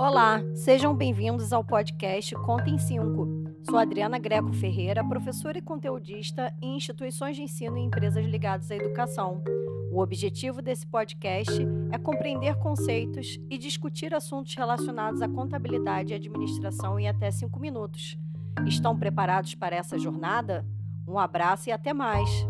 Olá, sejam bem-vindos ao podcast Conta em 5. Sou Adriana Greco Ferreira, professora e conteudista em instituições de ensino e empresas ligadas à educação. O objetivo desse podcast é compreender conceitos e discutir assuntos relacionados à contabilidade e administração em até 5 minutos. Estão preparados para essa jornada? Um abraço e até mais!